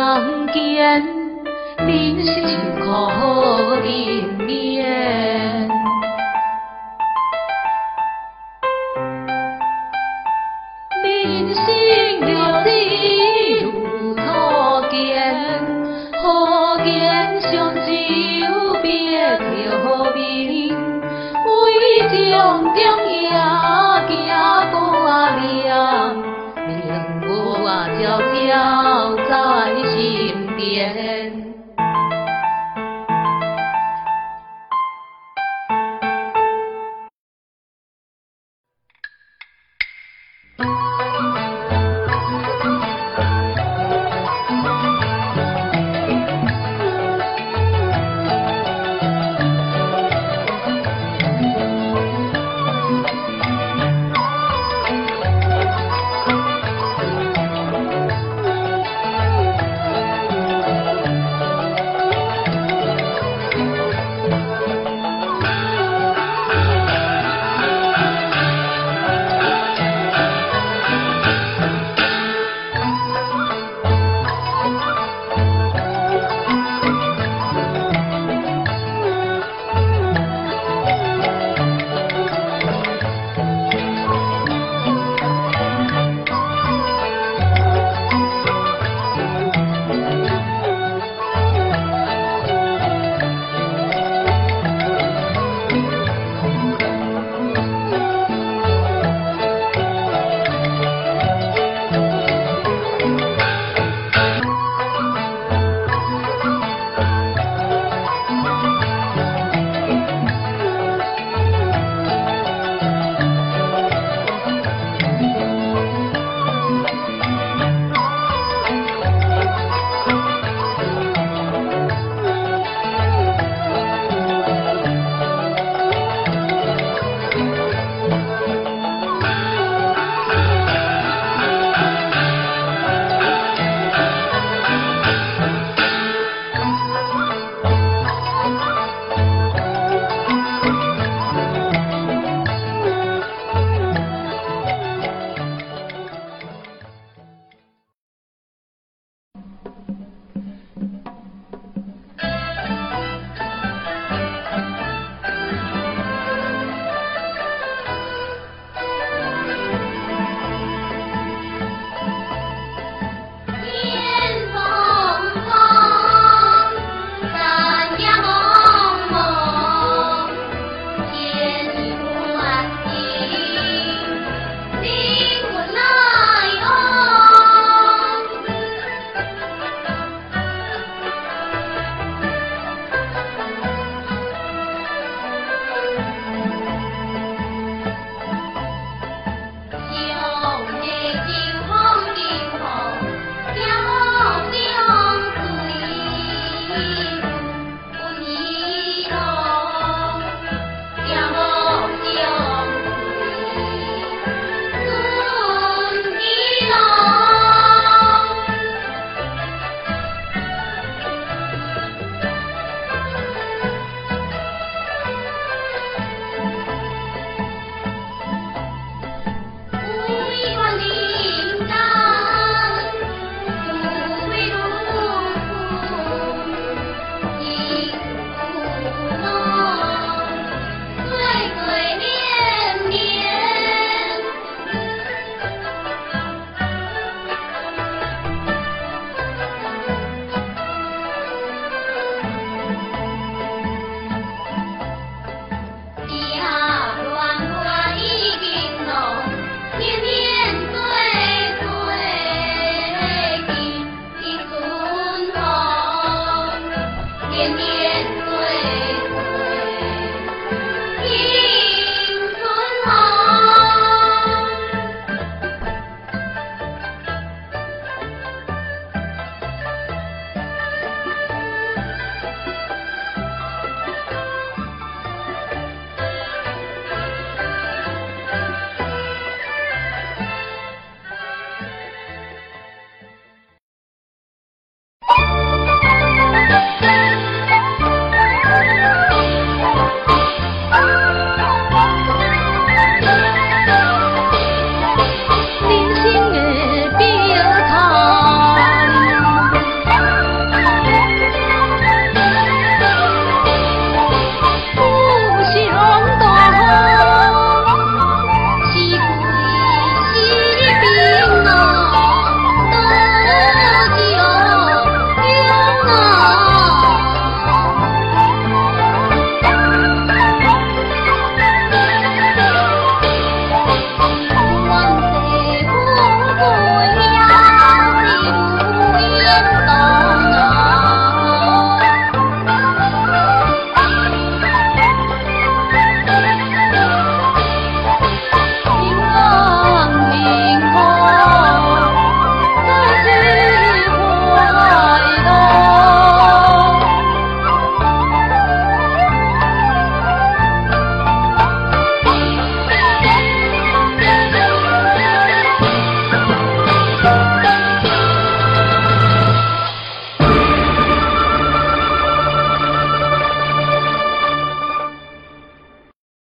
人间，人生苦人面。人生若只如初见，何见相只别离，何为将将。you.